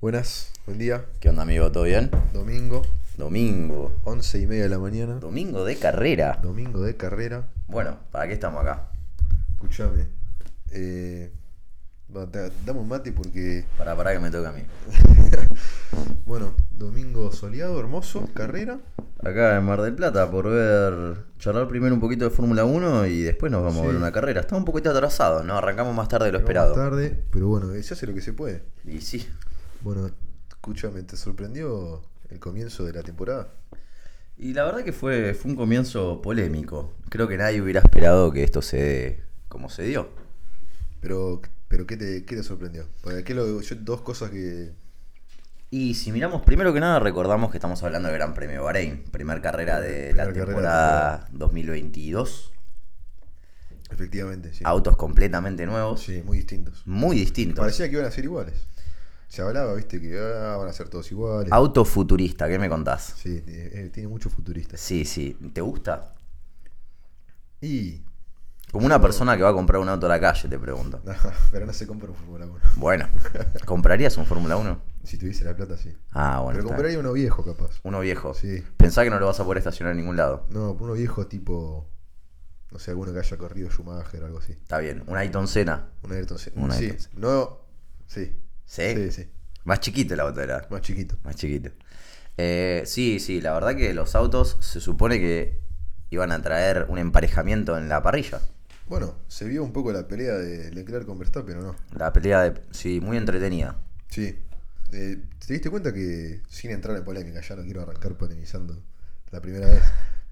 Buenas, buen día. ¿Qué onda, amigo? ¿Todo bien? Domingo, Domingo. once y media de la mañana. Domingo de carrera. Domingo de carrera. Bueno, ¿para qué estamos acá? Escúchame. Eh, va, te- dame un mate porque, Para, para que me toque a mí. bueno, domingo soleado, hermoso, carrera. Acá en Mar del Plata, por ver. charlar primero un poquito de Fórmula 1 y después nos vamos Sí. a ver una carrera. Estamos un poquito atrasados, ¿no? Arrancamos más tarde de lo Llegamos esperado. tarde, pero bueno, eh, se hace lo que se puede. Y sí. Bueno, escúchame, ¿te sorprendió el comienzo de la temporada? Y la verdad que fue, fue un comienzo polémico. Creo que nadie hubiera esperado que esto se dé como se dio. Pero, pero ¿qué te, qué te sorprendió? Porque ¿qué lo- yo- dos cosas que... Y si miramos, primero que nada, recordamos que estamos hablando del Gran Premio Bahrein, primer carrera de Primer la carrera de temporada 2022. Efectivamente, sí. Autos completamente nuevos, Sí, muy distintos. muy distintos. Parecía que iban a ser iguales. Se hablaba, viste, que ah, van a ser todos iguales. Auto futurista, ¿qué me contás? Sí, eh, tiene mucho futurista. Sí, sí. ¿Te gusta? Y. Como una persona que va a comprar un auto a la calle, te pregunto. no, pero no se compra un Fórmula 1. Bueno, ¿comprarías un Fórmula 1? Si tuviese la plata, sí. Ah, bueno. pero compraría uno viejo, capaz. Uno viejo. Sí. Pensá que no lo vas a poder estacionar en ningún lado. No, uno viejo tipo. No sé, alguno que haya corrido Schumacher o algo así. Está bien. Un Ayrton Senna. Un Ayrton Senna. Un sí, Ayrton Senna. no. Sí. ¿Sí? Sí, sí. Más chiquito el auto era. Más chiquito. Más chiquito. Eh, sí, sí, la verdad que los autos se supone que iban a traer un emparejamiento en la parrilla. Bueno, se vio un poco la pelea de Leclerc con Verstappen, ¿o no? La pelea de. Sí, muy entretenida. Sí. Eh, ¿Te diste cuenta que, sin entrar en polémica, ya no quiero arrancar polemizando la primera vez,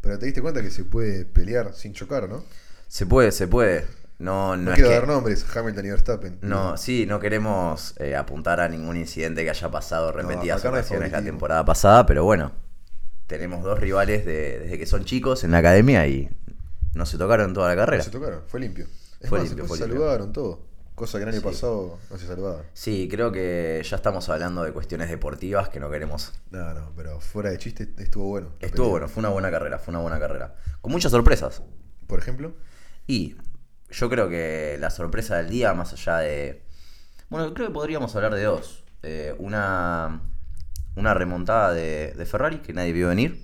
pero te diste cuenta que se puede pelear sin chocar, ¿no? Se puede, se puede. No, no, No, es quiero que. dar nombres, Hamilton y Verstappen. No, sí, no queremos eh, apuntar a ningún incidente que haya pasado repetidas no ocasiones la temporada pasada, pero bueno, tenemos dos rivales de- desde que son chicos en la academia y no se tocaron toda la No carrera. se tocaron, fue limpio. Es Fue más, limpio, fue se limpio. saludaron todo, cosa que el año Sí. pasado no se saludaban. Sí, creo que ya estamos hablando de cuestiones deportivas que no queremos. No, no, pero fuera de chiste estuvo bueno. Estuvo bueno, fue una buena carrera, fue una buena carrera. Con muchas sorpresas. Por ejemplo, Y yo creo que la sorpresa del día, más allá de... Bueno, creo que podríamos hablar de dos. Eh, una, una remontada de, de Ferrari que nadie vio venir.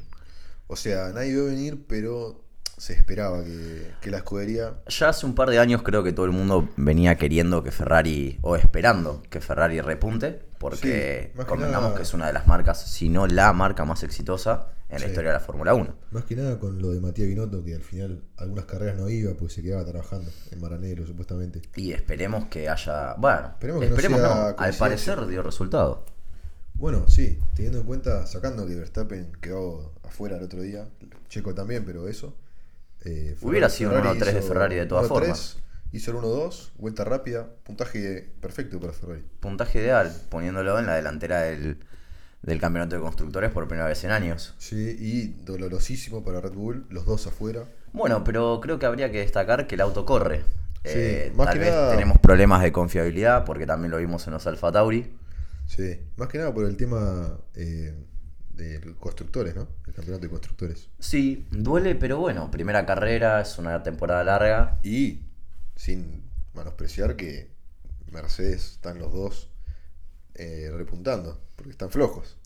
o sea, nadie vio venir, pero se esperaba que, que la escudería Ya hace un par de años creo que todo el mundo venía queriendo que Ferrari, o esperando que Ferrari repunte, porque Sí, que convengamos nada- que es una de las marcas, si no la marca más exitosa en la historia de la Fórmula 1. Más que nada con lo de Matías Binotto, que al final algunas carreras no iba, pues se quedaba trabajando en Maranelo, supuestamente. Y esperemos que haya... Bueno, Esperemos esperemos, que no sea no, al parecer dio resultado. Bueno, sí, teniendo en cuenta, sacando que Verstappen quedó afuera el otro día, Checo también, pero eso. Eh, Hubiera sido un 1-3 de Ferrari de todas 1-3, formas. Hizo el 1-2, vuelta rápida, puntaje perfecto para Ferrari. puntaje ideal, poniéndolo en la delantera del, del campeonato de constructores por primera vez en años. Sí, y dolorosísimo para Red Bull, los dos afuera. Bueno, pero creo que habría que destacar que el auto corre. Sí, Eh, más tal que vez nada- tenemos problemas de confiabilidad, porque también lo vimos en los Alfa Tauri. Sí, más que nada por el tema eh, de constructores, ¿no? El campeonato de constructores. Sí, duele, pero bueno, primera carrera, es una temporada larga. Y sin menospreciar que Mercedes están los dos eh, repuntando, porque están flojos.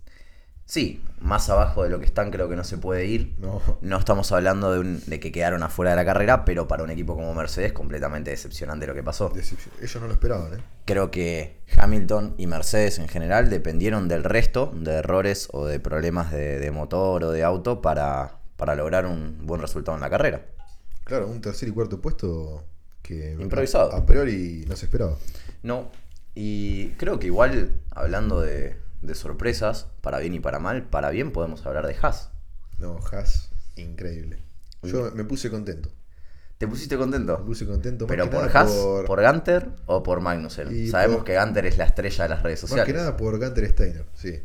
Sí, más abajo de lo que están creo que no se puede ir. No, No estamos hablando de, un- de que quedaron afuera de la carrera, pero para un equipo como Mercedes completamente decepcionante lo que pasó. decepción. Ellos no lo esperaban, ¿eh? Creo que Hamilton y Mercedes en general dependieron del resto de errores o de problemas de, de motor o de auto para, para lograr un buen resultado en la carrera. Claro, un tercer y cuarto puesto que Improvisado. a, a priori no se esperaba. No, y creo que igual, hablando de, de sorpresas, para bien y para mal, para bien podemos hablar de Haas. No, Haas, increíble. Yo me puse contento. ¿Te pusiste Me contento? puse contento. más ¿Pero por Haas, por... Gunter o por Magnussen? Y Sabemos por- que Gunter es la estrella de las redes Más sociales. que nada por Gunter Steiner, sí.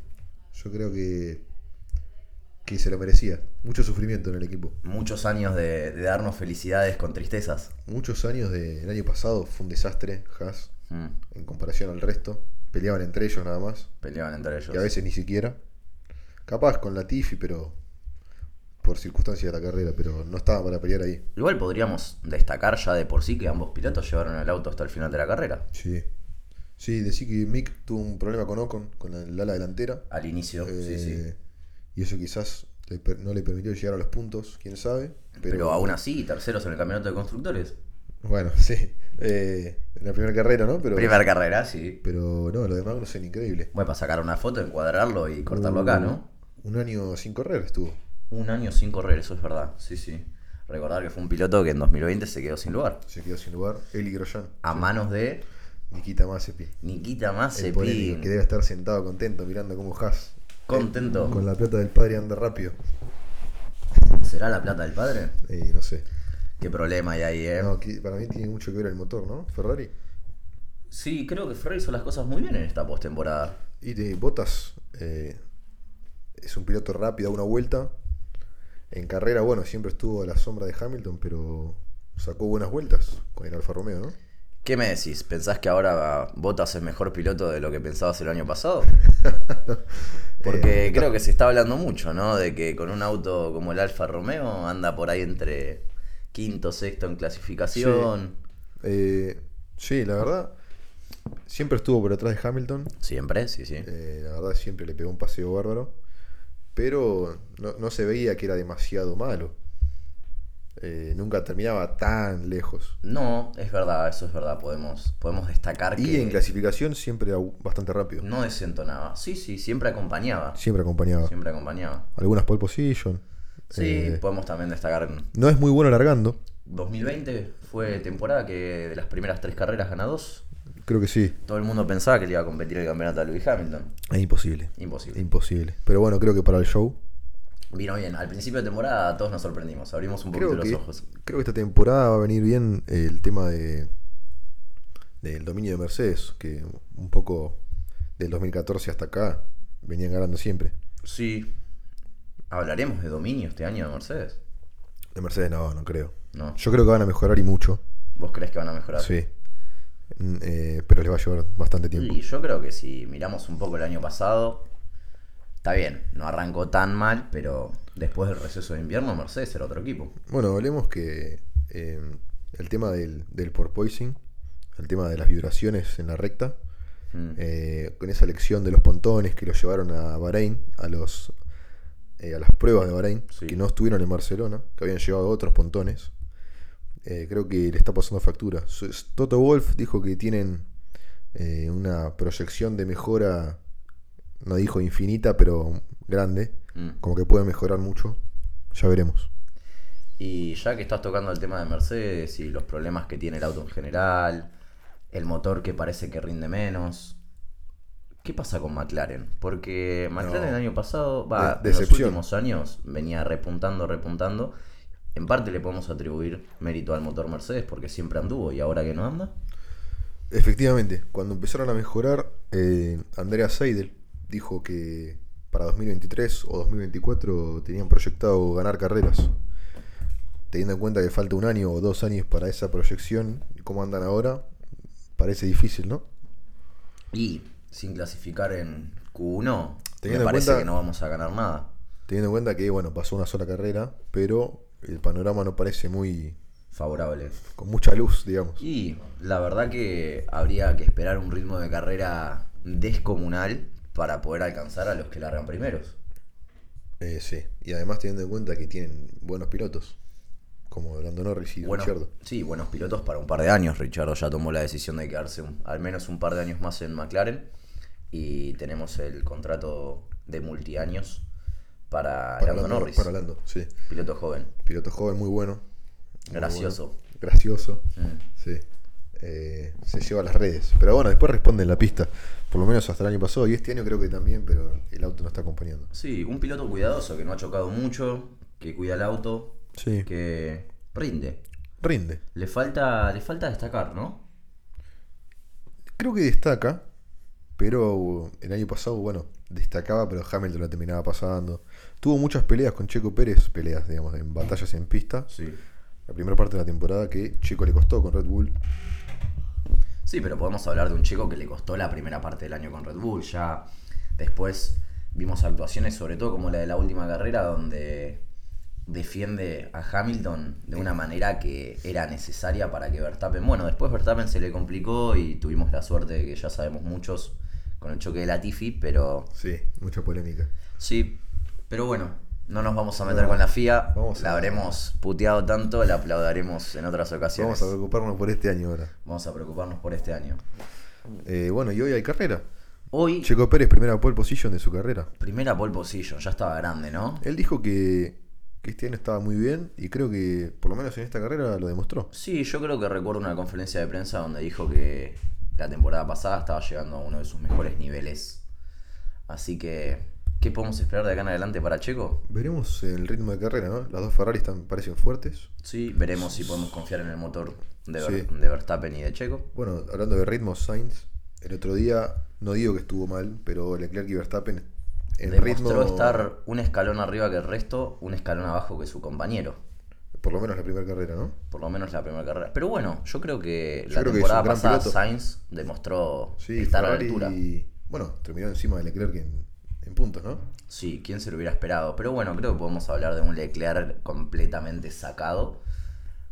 Yo creo que, que se lo merecía. Mucho sufrimiento en el equipo. Muchos años de, de darnos felicidades con tristezas. Muchos años del año pasado fue un desastre, Haas, Mm, en comparación al resto. Peleaban entre ellos nada más. peleaban entre ellos. Y a veces ni siquiera. Capaz con la Tiffy, pero por circunstancias de la carrera, pero no estaba para pelear ahí. Igual podríamos destacar ya de por sí que ambos pilotos llevaron el auto hasta el final de la carrera. Sí. Sí, decí que Mick tuvo un problema con Ocon, con el ala delantera. Al inicio, sí, sí. Eh, Y eso quizás le no le permitió llegar a los puntos, quién sabe. Pero, Pero, aún así, terceros en el campeonato de constructores. Bueno, sí. Eh, en la primera carrera, ¿no? Pero, Primera carrera, sí. pero no, lo de Magnussen increíble. Bueno, para sacar una foto, encuadrarlo y cortarlo acá, ¿no? Un año sin correr estuvo. Un año sin correr, eso es verdad. Sí, sí. Recordar que fue un piloto que en 2020 se quedó sin lugar. Se quedó sin lugar. Eli Grosjean. A manos de Nikita Mazepin. Nikita polémico, que Mazepin. debe estar sentado contento mirando cómo Haas. Contento. Con la plata del padre anda rápido. ¿Será la plata del padre? Eh, no sé. Qué problema hay ahí, ¿eh? No, para mí tiene mucho que ver el motor, ¿no? Ferrari. Sí, creo que Ferrari hizo las cosas muy bien en esta postemporada. Y de Bottas eh, es un piloto rápido a una vuelta. En carrera, bueno, siempre estuvo a la sombra de Hamilton, pero sacó buenas vueltas con el Alfa Romeo, ¿no? ¿Qué me decís? ¿Pensás que ahora Bottas es mejor piloto de lo que pensabas el año pasado? Porque Eh, creo que se está hablando mucho, ¿no? De que con un auto como el Alfa Romeo anda por ahí entre quinto, sexto en clasificación. Eh, sí, la verdad, siempre estuvo por detrás de Hamilton. Siempre, sí, sí. Eh, la verdad, siempre le pegó un paseo bárbaro. Pero no, no se veía que era demasiado malo. Eh, nunca terminaba tan lejos. No, es verdad, eso es verdad. Podemos, podemos destacar Y que en clasificación siempre bastante rápido. no desentonaba. Sí, sí, siempre acompañaba. Siempre acompañaba. Siempre acompañaba. Algunas pole position. Sí, Eh, podemos también destacar. no es muy bueno largando. 2020 fue temporada que de las primeras tres carreras gana dos. Creo que sí. Todo el mundo pensaba que le iba a competir el campeonato a Lewis Hamilton. Es imposible. Imposible. Imposible. Pero bueno, creo que para el show. Vino bien. Al principio de temporada todos nos sorprendimos. Abrimos un poquito los que, ojos. creo que esta temporada va a venir bien el tema de del dominio de Mercedes, que un poco del 2014 hasta acá venían ganando siempre. Sí. ¿Hablaremos de dominio este año de Mercedes? De Mercedes no, no creo. No. Yo creo que van a mejorar y mucho. ¿Vos crees que van a mejorar? Sí. Mm, eh, pero les va a llevar bastante tiempo. Y yo creo que si miramos un poco el año pasado, está bien, no arrancó tan mal, pero después del receso de invierno Mercedes era otro equipo. Bueno, hablemos que eh, el tema del, del porpoising, el tema de las vibraciones en la recta, Mm. eh, con esa lección de los pontones que lo llevaron a Bahrein, a los eh, a las pruebas de Bahrein, Sí. que no estuvieron en Barcelona, que habían llevado otros pontones. eh, creo que le está pasando factura. Toto Wolf dijo que tienen eh, una proyección de mejora, no dijo infinita, pero grande, Mm. como que pueden mejorar mucho. Ya veremos. Y ya que estás tocando el tema de Mercedes y los problemas que tiene el auto en general, el motor que parece que rinde menos, ¿qué pasa con McLaren? Porque McLaren No. el año pasado, va, De- en los últimos años venía repuntando, repuntando. En parte le podemos atribuir mérito al motor Mercedes porque siempre anduvo y ahora que no anda. Efectivamente, cuando empezaron a mejorar, eh, Andrea Seidel dijo que para 2023 o 2024 tenían proyectado ganar carreras. Teniendo en cuenta que falta un año o dos años para esa proyección y cómo andan ahora, parece difícil, ¿no? Y sin clasificar en Q1, Teniendo me parece cuenta- que no vamos a ganar nada. Teniendo en cuenta que, bueno, pasó una sola carrera, pero el panorama no parece muy. Favorable. con mucha luz, digamos. Y la verdad que habría que esperar un ritmo de carrera descomunal para poder alcanzar a los que largan primeros. Eh, sí, y además teniendo en cuenta que tienen buenos pilotos, como Lando Norris y Buenos, Ricciardo. sí, buenos pilotos para un par de años. Richardo ya tomó la decisión de quedarse un- al menos un par de años más en McLaren. Y tenemos el contrato de multiaños para, Para Lando Lando, Norris. para Lando, sí. Piloto joven. Piloto joven, muy bueno. Muy Gracioso. bueno. Gracioso, Mm. sí. Eh, se lleva a las redes. Pero bueno, después responde en la pista. Por lo menos hasta el año pasado. Y este año creo que también, pero el auto no está acompañando. Sí, un piloto cuidadoso que no ha chocado mucho, que cuida el auto, Sí. que rinde. Rinde. Le falta, le falta destacar, ¿no? Creo que destaca, pero el año pasado, bueno, destacaba, pero Hamilton la terminaba pasando. Tuvo muchas peleas con Checo Pérez, peleas, digamos, en batallas en pista. Sí. La primera parte de la temporada que Checo le costó con Red Bull. Sí, pero podemos hablar de un chico que le costó la primera parte del año con Red Bull. Ya después vimos actuaciones, sobre todo como la de la última carrera, donde defiende a Hamilton de una manera que era necesaria para que Verstappen. Bueno, después Verstappen se le complicó y tuvimos la suerte de que ya sabemos muchos con el choque de Latifi, pero Sí, mucha polémica. sí. Pero bueno, no nos vamos a meter con la FIA. Vamos a- la habremos puteado tanto, la aplaudaremos en otras ocasiones. Vamos a preocuparnos por este año ahora. Vamos a preocuparnos por este año. Eh, bueno, y hoy hay carrera. Hoy, Checo Pérez, primera pole position de su carrera. primera pole position, ya estaba grande, ¿no? Él dijo que, que este año estaba muy bien y creo que por lo menos en esta carrera lo demostró. Sí, yo creo que recuerdo una conferencia de prensa donde dijo que la temporada pasada estaba llegando a uno de sus mejores niveles. Así que, ¿qué podemos esperar de acá en adelante para Checo? Veremos el ritmo de carrera, ¿no? Las dos Ferraris están, parecen fuertes. Sí, veremos si podemos confiar en el motor de, Ver- Sí. de Verstappen y de Checo. Bueno, hablando de ritmo, Sainz, el otro día, no digo que estuvo mal, pero Leclerc y Verstappen en Demostró ritmo, estar un escalón arriba que el resto, un escalón abajo que su compañero. Por lo menos la primera carrera, ¿no? Por lo menos la primera carrera. Pero bueno, yo creo que Yo la creo temporada pasada piloto. Sainz demostró Sí, estar a la altura. bueno, terminó encima de Leclerc en, en puntos, ¿no? Sí, ¿quién se lo hubiera esperado? Pero bueno, creo que podemos hablar de un Leclerc completamente sacado,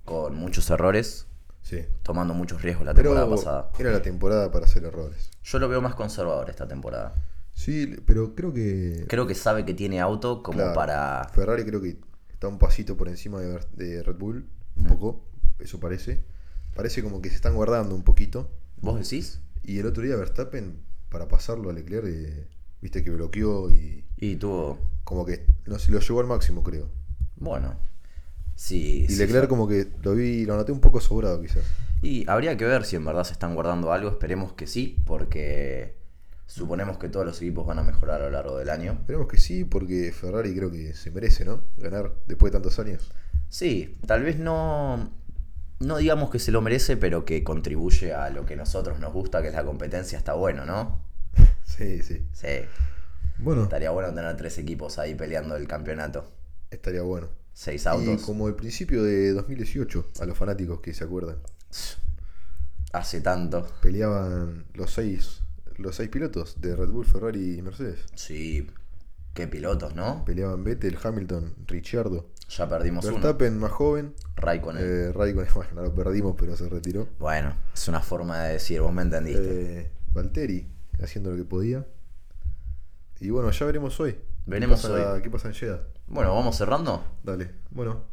con muchos errores, Sí. tomando muchos riesgos la Pero temporada pasada. era la temporada para hacer errores. Yo lo veo más conservador esta temporada. Sí, pero creo que Creo que sabe que tiene auto como Claro. para... Ferrari creo que está un pasito por encima de, Red Bull, un poco, eso parece. Parece como que se están guardando un poquito. ¿Vos decís? Y el otro día Verstappen, para pasarlo a Leclerc, eh, viste que bloqueó y Y tuvo... como que no se lo llevó al máximo, creo. Bueno. Sí. Y sí, Leclerc como que lo vi, lo noté un poco sobrado quizás. Y habría que ver si en verdad se están guardando algo. Esperemos que sí, porque suponemos que todos los equipos van a mejorar a lo largo del año. Esperemos que sí, porque Ferrari creo que se merece, ¿no? Ganar después de tantos años. Sí, tal vez no, no digamos que se lo merece, pero que contribuye a lo que nosotros nos gusta, que es la competencia, está bueno, ¿no? Sí, sí. Sí, Bueno, estaría bueno tener tres equipos ahí peleando el campeonato. estaría bueno. Seis Y autos. como el principio de 2018, a los fanáticos que se acuerdan. Hace tanto. peleaban los seis los seis pilotos de Red Bull, Ferrari y Mercedes. Sí, qué pilotos, ¿no? Peleaban Vettel, Hamilton, Ricciardo, Ya perdimos uno. Verstappen más joven, Raikkonen. eh, Raikkonen, bueno, no lo perdimos, pero se retiró. Bueno, es una forma de decir, vos me entendiste. Eh, Valtteri haciendo lo que podía. Y bueno, ya veremos hoy. Veremos ¿Qué pasa, hoy. ¿Qué pasa en Jeddah? Bueno, vamos cerrando. Dale, bueno.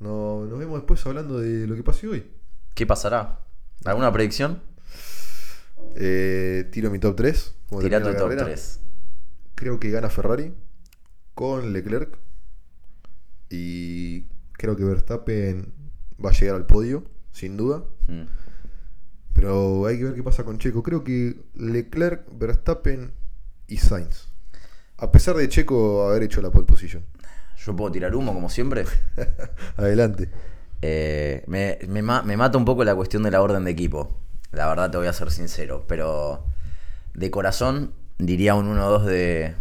No- nos vemos después hablando de lo que pase hoy. ¿Qué pasará? ¿Alguna predicción? Eh, tiro mi top 3. Tira tu top 3. Creo que gana Ferrari con Leclerc. Y creo que Verstappen va a llegar al podio, sin duda. Mm. Pero hay que ver qué pasa con Checo. Creo que Leclerc, Verstappen y Sainz. A pesar de Checo haber hecho la pole position. Yo puedo tirar humo, como siempre. Adelante. Eh, me, me me mata un poco la cuestión de la orden de equipo. La verdad te voy a ser sincero. Pero de corazón diría un 1-2 de,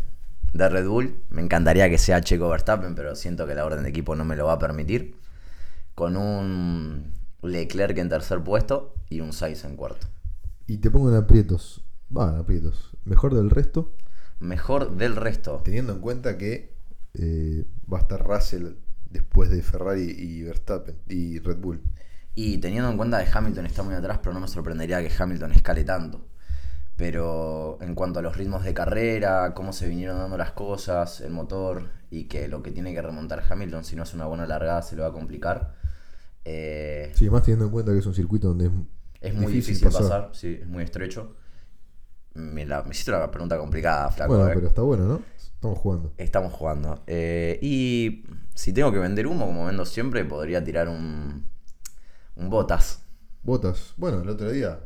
de Red Bull. Me encantaría que sea Checo Verstappen, pero siento que la orden de equipo no me lo va a permitir. Con un Leclerc en tercer puesto y un Sainz en cuarto. Y te pongo en aprietos. Va, en aprietos. Mejor del resto. Mejor del resto. Teniendo en cuenta que eh, va a estar Russell después de Ferrari y Verstappen y Red Bull. Y teniendo en cuenta que Hamilton está muy atrás, pero no me sorprendería que Hamilton escale tanto. Pero en cuanto a los ritmos de carrera, cómo se vinieron dando las cosas, el motor y que lo que tiene que remontar Hamilton, si no es una buena largada, se lo va a complicar. eh, Sí, más teniendo en cuenta que es un circuito donde es, es muy difícil, pasar. sí, es muy estrecho. Me, la, me hiciste una pregunta complicada, flaco. Bueno, eh. pero está bueno, ¿no? Estamos jugando. Estamos jugando. Eh, y si tengo que vender humo, como vendo siempre, podría tirar un botas. Botas. Bueno, el otro día.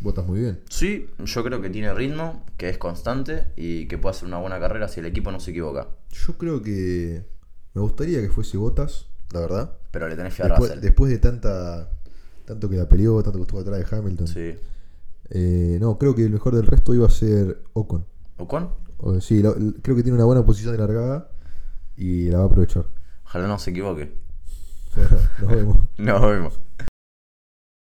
Botas muy bien. Sí, yo creo que tiene ritmo, que es constante y que puede hacer una buena carrera si el equipo no se equivoca. Yo creo que. Me gustaría que fuese Botas, la verdad. Pero le tenés fe a Después, Russell. después de tanta. Tanto que la peleó, tanto que estuvo atrás de Hamilton. Sí. Eh, no, creo que el mejor del resto iba a ser Ocon. ¿Ocon? Sí, lo- creo que tiene una buena posición de largada y la va a aprovechar. Ojalá no se equivoque. Nos vemos. Nos vemos.